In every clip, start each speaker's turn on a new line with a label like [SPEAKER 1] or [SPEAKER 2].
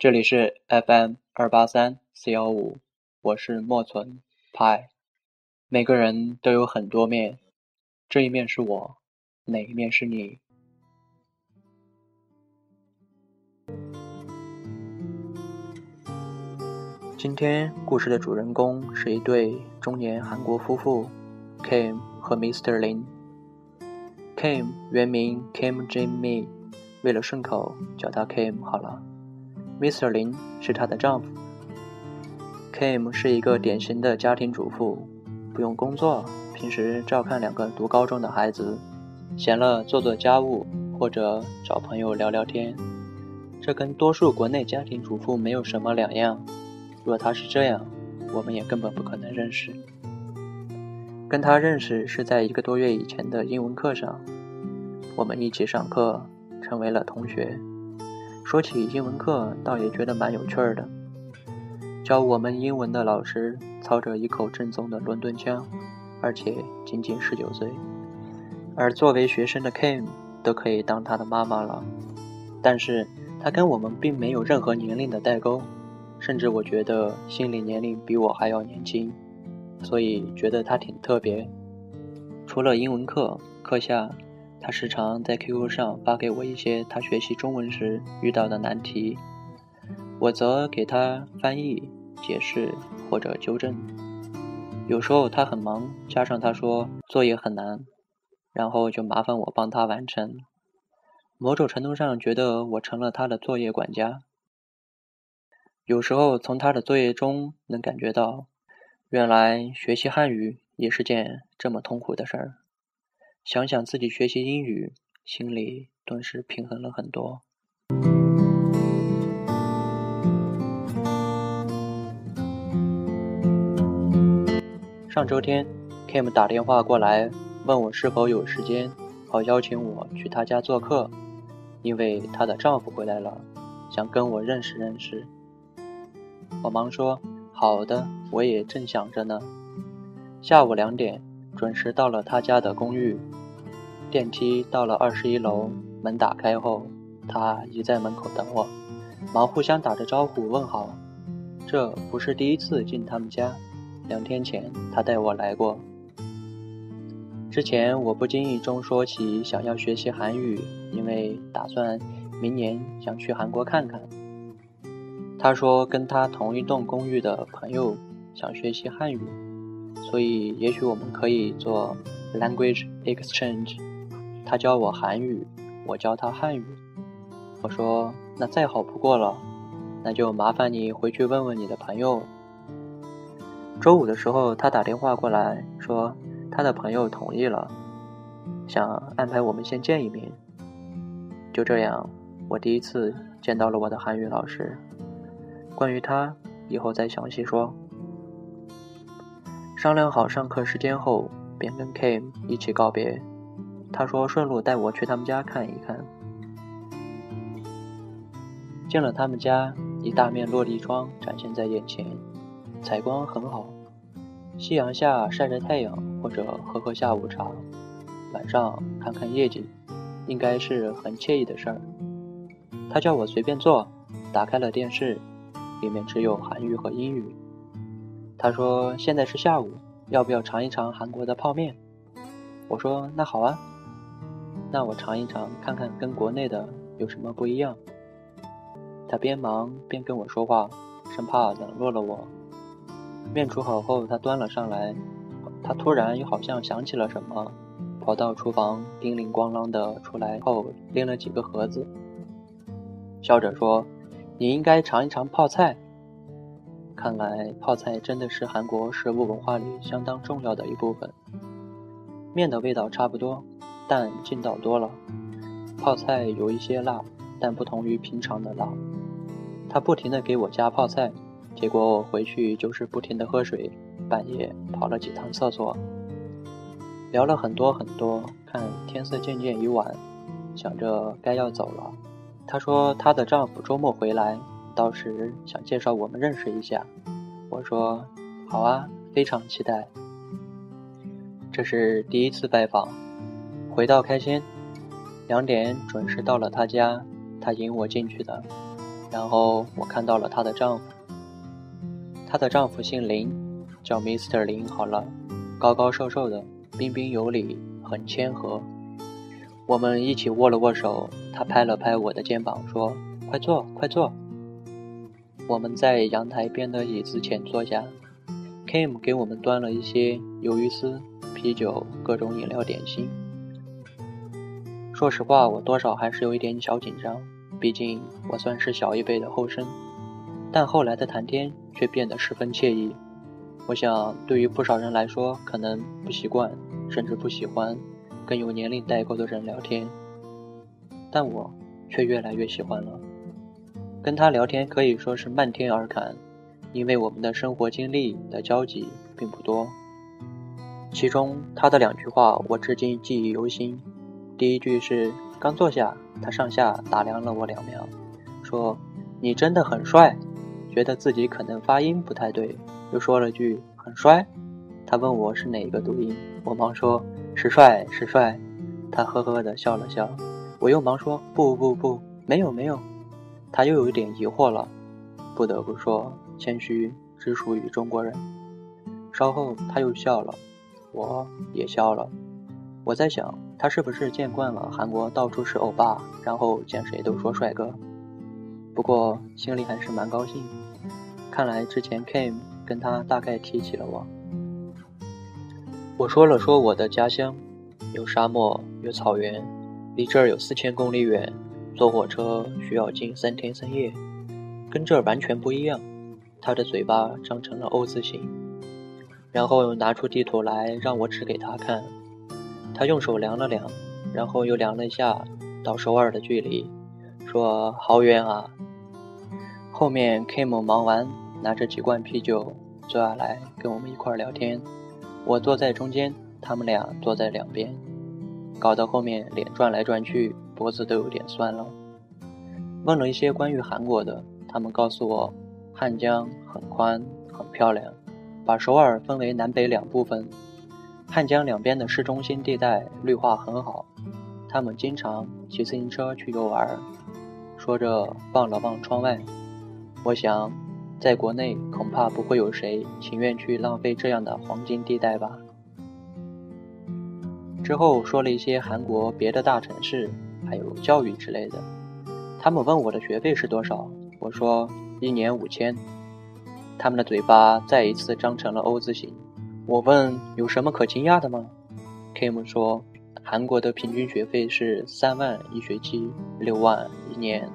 [SPEAKER 1] 这里是 FM 二八三四幺五，我是莫存派。每个人都有很多面，这一面是我，哪一面是你？今天故事的主人公是一对中年韩国夫妇，Kim 和 Mr. Lin。Kim 原名 Kim Jin Mi，为了顺口叫他 Kim 好了。Mr. 林是她的丈夫。Kim 是一个典型的家庭主妇，不用工作，平时照看两个读高中的孩子，闲了做做家务或者找朋友聊聊天。这跟多数国内家庭主妇没有什么两样。若她是这样，我们也根本不可能认识。跟她认识是在一个多月以前的英文课上，我们一起上课，成为了同学。说起英文课，倒也觉得蛮有趣儿的。教我们英文的老师操着一口正宗的伦敦腔，而且仅仅十九岁，而作为学生的 Kim 都可以当他的妈妈了。但是他跟我们并没有任何年龄的代沟，甚至我觉得心理年龄比我还要年轻，所以觉得他挺特别。除了英文课，课下他时常在 QQ 上发给我一些他学习中文时遇到的难题，我则给他翻译、解释或者纠正。有时候他很忙，加上他说作业很难，然后就麻烦我帮他完成。某种程度上，觉得我成了他的作业管家。有时候从他的作业中能感觉到，原来学习汉语也是件这么痛苦的事儿。想想自己学习英语，心里顿时平衡了很多。上周天，Kim 打电话过来，问我是否有时间，好邀请我去她家做客，因为她的丈夫回来了，想跟我认识认识。我忙说：“好的，我也正想着呢。”下午两点，准时到了他家的公寓。电梯到了二十一楼，门打开后，他已在门口等我，忙互相打着招呼问好。这不是第一次进他们家，两天前他带我来过。之前我不经意中说起想要学习韩语，因为打算明年想去韩国看看。他说跟他同一栋公寓的朋友想学习汉语，所以也许我们可以做 language exchange。他教我韩语，我教他汉语。我说那再好不过了，那就麻烦你回去问问你的朋友。周五的时候，他打电话过来说他的朋友同意了，想安排我们先见一面。就这样，我第一次见到了我的韩语老师。关于他，以后再详细说。商量好上课时间后，便跟 Kim 一起告别。他说顺路带我去他们家看一看。进了他们家，一大面落地窗展现在眼前，采光很好。夕阳下晒晒太阳，或者喝喝下午茶，晚上看看夜景，应该是很惬意的事儿。他叫我随便坐，打开了电视，里面只有韩语和英语。他说现在是下午，要不要尝一尝韩国的泡面？我说那好啊。那我尝一尝，看看跟国内的有什么不一样。他边忙边跟我说话，生怕冷落了我。面煮好后，他端了上来。他突然又好像想起了什么，跑到厨房，叮铃咣啷的出来后，拎了几个盒子，笑着说：“你应该尝一尝泡菜。”看来泡菜真的是韩国食物文化里相当重要的一部分。面的味道差不多。但劲道多了，泡菜有一些辣，但不同于平常的辣。他不停地给我加泡菜，结果我回去就是不停地喝水，半夜跑了几趟厕所，聊了很多很多。看天色渐渐已晚，想着该要走了。她说她的丈夫周末回来，到时想介绍我们认识一下。我说好啊，非常期待。这是第一次拜访，回到开心，两点准时到了她家，她引我进去的。然后我看到了她的丈夫，她的丈夫姓林，叫 Mr. 林好了，高高瘦瘦的，彬彬有礼，很谦和。我们一起握了握手，他拍了拍我的肩膀，说：“快坐，快坐。”我们在阳台边的椅子前坐下，Kim 给我们端了一些鱿鱼丝、啤酒、各种饮料点心。说实话，我多少还是有一点小紧张。毕竟我算是小一辈的后生，但后来的谈天却变得十分惬意。我想，对于不少人来说，可能不习惯，甚至不喜欢跟有年龄代沟的人聊天，但我却越来越喜欢了。跟他聊天可以说是漫天而谈，因为我们的生活经历的交集并不多。其中他的两句话我至今记忆犹新，第一句是。刚坐下，他上下打量了我两秒，说：“你真的很帅。”觉得自己可能发音不太对，又说了句“很帅”。他问我是哪一个读音，我忙说是帅是帅。他呵呵的笑了笑，我又忙说不不不，没有没有。他又有一点疑惑了。不得不说，谦虚只属于中国人。稍后他又笑了，我也笑了。我在想。他是不是见惯了韩国到处是欧巴，然后见谁都说帅哥？不过心里还是蛮高兴。看来之前 Kim 跟他大概提起了我。我说了说我的家乡，有沙漠，有草原，离这儿有四千公里远，坐火车需要近三天三夜，跟这儿完全不一样。他的嘴巴张成了 O 字形，然后拿出地图来让我指给他看。他用手量了量，然后又量了一下到首尔的距离，说：“好远啊。”后面 Kim 忙完，拿着几罐啤酒坐下来跟我们一块聊天。我坐在中间，他们俩坐在两边，搞到后面脸转来转去，脖子都有点酸了。问了一些关于韩国的，他们告诉我，汉江很宽很漂亮，把首尔分为南北两部分。汉江两边的市中心地带绿化很好，他们经常骑自行车去游玩。说着望了望窗外，我想，在国内恐怕不会有谁情愿去浪费这样的黄金地带吧。之后说了一些韩国别的大城市，还有教育之类的。他们问我的学费是多少，我说一年五千。他们的嘴巴再一次张成了 O 字形。我问有什么可惊讶的吗？Kim 说，韩国的平均学费是三万一学期，六万一年。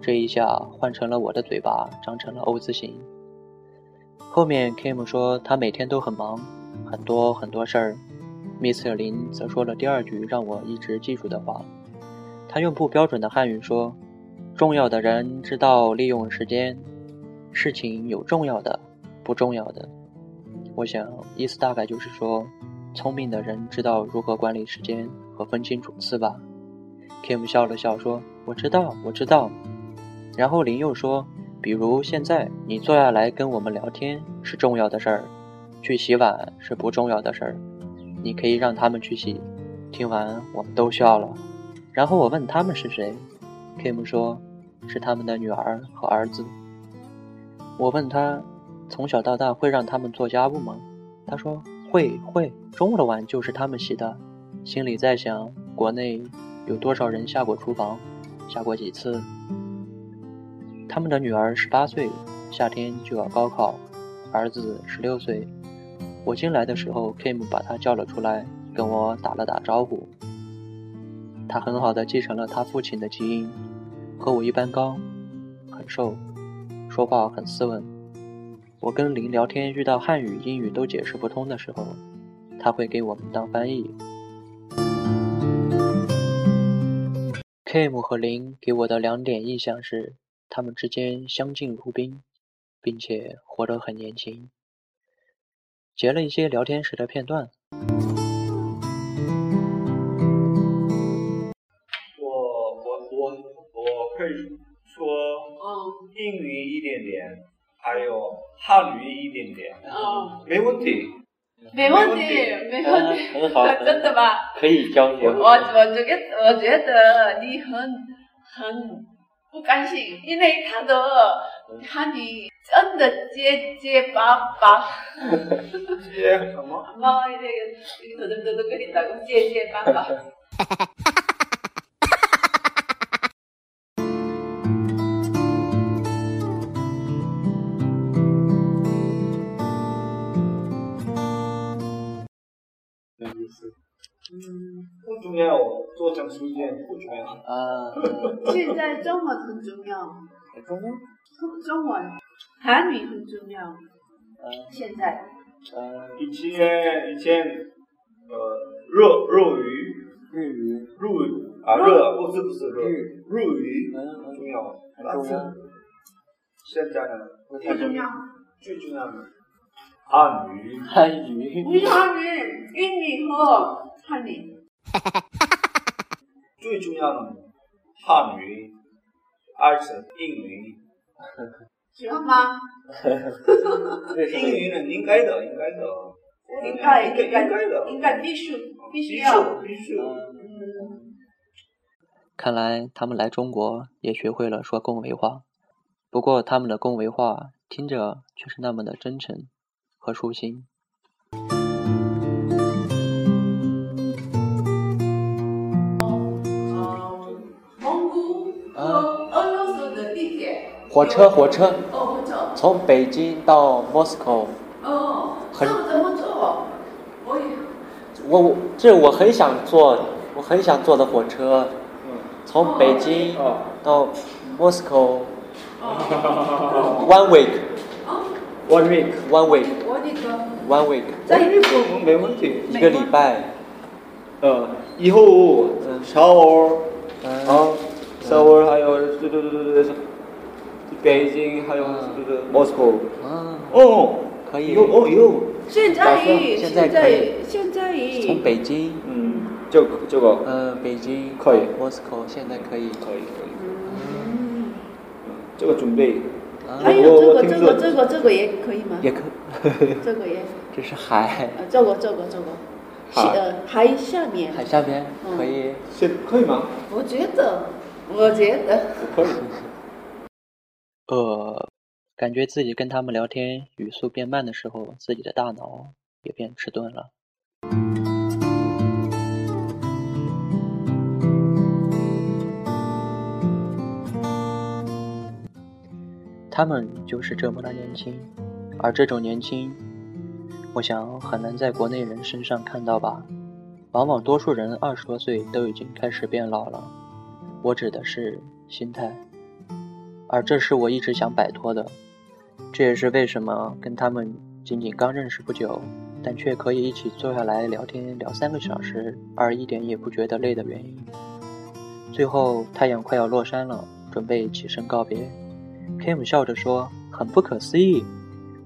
[SPEAKER 1] 这一下换成了我的嘴巴张成了 O 字形。后面 Kim 说他每天都很忙，很多很多事儿。Mr. 林则说了第二句让我一直记住的话，他用不标准的汉语说：“重要的人知道利用时间，事情有重要的，不重要的。”我想，意思大概就是说，聪明的人知道如何管理时间和分清主次吧。Kim 笑了笑说：“我知道，我知道。”然后林又说：“比如现在你坐下来跟我们聊天是重要的事儿，去洗碗是不重要的事儿，你可以让他们去洗。”听完，我们都笑了。然后我问他们是谁，Kim 说：“是他们的女儿和儿子。”我问他。从小到大会让他们做家务吗？他说会会，中午的碗就是他们洗的。心里在想，国内有多少人下过厨房，下过几次？他们的女儿十八岁，夏天就要高考，儿子十六岁。我进来的时候，Kim 把他叫了出来，跟我打了打招呼。他很好的继承了他父亲的基因，和我一般高，很瘦，说话很斯文。我跟林聊天，遇到汉语、英语都解释不通的时候，他会给我们当翻译。Kim 和林给我的两点印象是，他们之间相敬如宾，并且活得很年轻。截了一些聊天时的片段。
[SPEAKER 2] 会说英语一点点，还有汉语一点点。
[SPEAKER 3] 嗯，
[SPEAKER 2] 没问题，
[SPEAKER 3] 没问题，没问题，
[SPEAKER 1] 很好，
[SPEAKER 3] 真的吗？
[SPEAKER 1] 可以教你？
[SPEAKER 3] 我我这个我觉得你很很不甘心，因为他的汉语真的结结巴巴。
[SPEAKER 2] 结什么？
[SPEAKER 3] 妈呀，你说的都都给你打
[SPEAKER 2] 个结结
[SPEAKER 3] 巴
[SPEAKER 2] 巴。重要，做成时间不重要。
[SPEAKER 1] 啊，
[SPEAKER 3] 现在中文很重要，
[SPEAKER 1] 中文，
[SPEAKER 3] 中文韩语很重要。
[SPEAKER 1] 呃
[SPEAKER 3] 现在。
[SPEAKER 1] 呃，
[SPEAKER 2] 以前以前呃日日语
[SPEAKER 1] 日语，
[SPEAKER 2] 日语啊日不是不是日
[SPEAKER 1] 日
[SPEAKER 2] 日语
[SPEAKER 1] 嗯
[SPEAKER 2] 很重要，
[SPEAKER 1] 很重要。
[SPEAKER 2] 但是现在呢？
[SPEAKER 3] 最重要，
[SPEAKER 2] 最重要的。汉语。
[SPEAKER 1] 汉语，
[SPEAKER 3] 不是韩语、英语和汉语。
[SPEAKER 2] 最重要的汉语，而且英语。
[SPEAKER 3] 喜欢吗？
[SPEAKER 2] 英语呢应该的应该的
[SPEAKER 3] 应该
[SPEAKER 2] 应该
[SPEAKER 3] 应该
[SPEAKER 2] 的
[SPEAKER 3] 应该必须必须要。
[SPEAKER 2] 必须。
[SPEAKER 3] 嗯，
[SPEAKER 1] 看来他们来中国也学会了说恭维话，不过他们的恭维话听着却是那么的真诚和舒心。
[SPEAKER 3] 俄罗斯的地铁。
[SPEAKER 1] 火车，火车，
[SPEAKER 3] 哦，不错。
[SPEAKER 1] 从北京到莫斯科
[SPEAKER 3] 哦，
[SPEAKER 1] 很
[SPEAKER 3] 这怎么做？我也。
[SPEAKER 1] 我这我很想坐，我很想坐的火车，
[SPEAKER 2] 嗯
[SPEAKER 1] 从北京
[SPEAKER 2] 哦
[SPEAKER 1] 到 Moscow
[SPEAKER 3] 哦。
[SPEAKER 1] one week
[SPEAKER 3] 哦
[SPEAKER 2] ，，one
[SPEAKER 1] week，one week
[SPEAKER 3] 我那个
[SPEAKER 1] one week
[SPEAKER 3] 在
[SPEAKER 2] 日本没问题。
[SPEAKER 1] 一个礼拜，
[SPEAKER 2] 呃，以后
[SPEAKER 1] 嗯
[SPEAKER 2] shower
[SPEAKER 1] 嗯
[SPEAKER 2] 啊，shower 还有对对对对对，北京还有
[SPEAKER 1] 嗯。
[SPEAKER 2] 对对 Moscow。
[SPEAKER 1] 嗯，
[SPEAKER 2] 哦，
[SPEAKER 1] 可以。
[SPEAKER 2] 有哦有，
[SPEAKER 3] 现在
[SPEAKER 1] 现在
[SPEAKER 3] 现
[SPEAKER 1] 可以。
[SPEAKER 3] 在现在。
[SPEAKER 1] 从北京。
[SPEAKER 2] 嗯，这个这个
[SPEAKER 1] 嗯北京。
[SPEAKER 2] 可以。
[SPEAKER 1] 到 Moscow 现在可以，
[SPEAKER 2] 可以可以，
[SPEAKER 3] 嗯，
[SPEAKER 2] 嗯这个准备。
[SPEAKER 1] 啊。
[SPEAKER 3] 还有这个这个这个这个也可以吗？
[SPEAKER 1] 也可，
[SPEAKER 3] 这个也，
[SPEAKER 1] 这是海。
[SPEAKER 3] 呃，这个这个这个，
[SPEAKER 2] 海。
[SPEAKER 3] 呃，海下面，
[SPEAKER 1] 海下边
[SPEAKER 3] 嗯。
[SPEAKER 1] 可以，
[SPEAKER 2] 现可以吗？
[SPEAKER 3] 我觉得，我觉得，
[SPEAKER 2] 可以。
[SPEAKER 1] 呃，感觉自己跟他们聊天语速变慢的时候，自己的大脑也变迟钝了。他们就是这么的年轻，而这种年轻，我想很难在国内人身上看到吧。往往多数人二十多岁都已经开始变老了，我指的是心态。而这是我一直想摆脱的，这也是为什么跟他们仅仅刚认识不久，但却可以一起坐下来聊天聊三个小时，而一点也不觉得累的原因。最后太阳快要落山了，准备起身告别。Kim 笑着说：“很不可思议，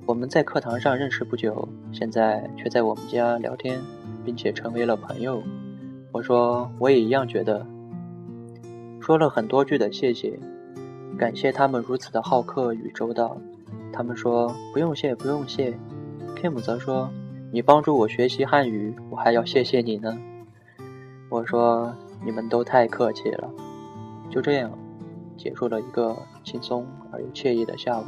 [SPEAKER 1] 我们在课堂上认识不久，现在却在我们家聊天，并且成为了朋友。”我说：“我也一样觉得。”说了很多句的谢谢，感谢他们如此的好客与周到。他们说不用谢，不用谢。Kim 则说你帮助我学习汉语，我还要谢谢你呢。我说你们都太客气了。就这样，结束了一个轻松而又惬意的下午。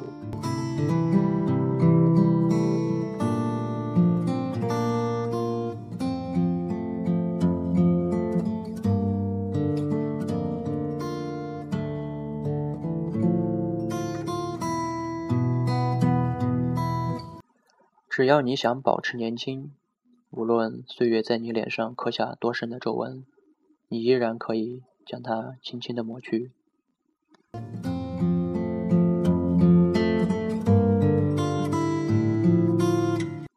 [SPEAKER 1] 只要你想保持年轻，无论岁月在你脸上刻下多深的皱纹，你依然可以将它轻轻的抹去。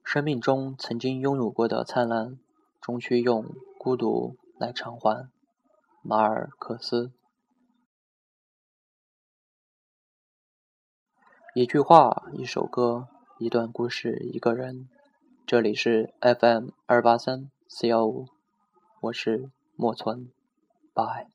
[SPEAKER 1] 生命中曾经拥有过的灿烂，终须用孤独来偿还。马尔克斯。一句话，一首歌，一段故事，一个人，这里是 FM 二八三四幺五，我是莫村，拜。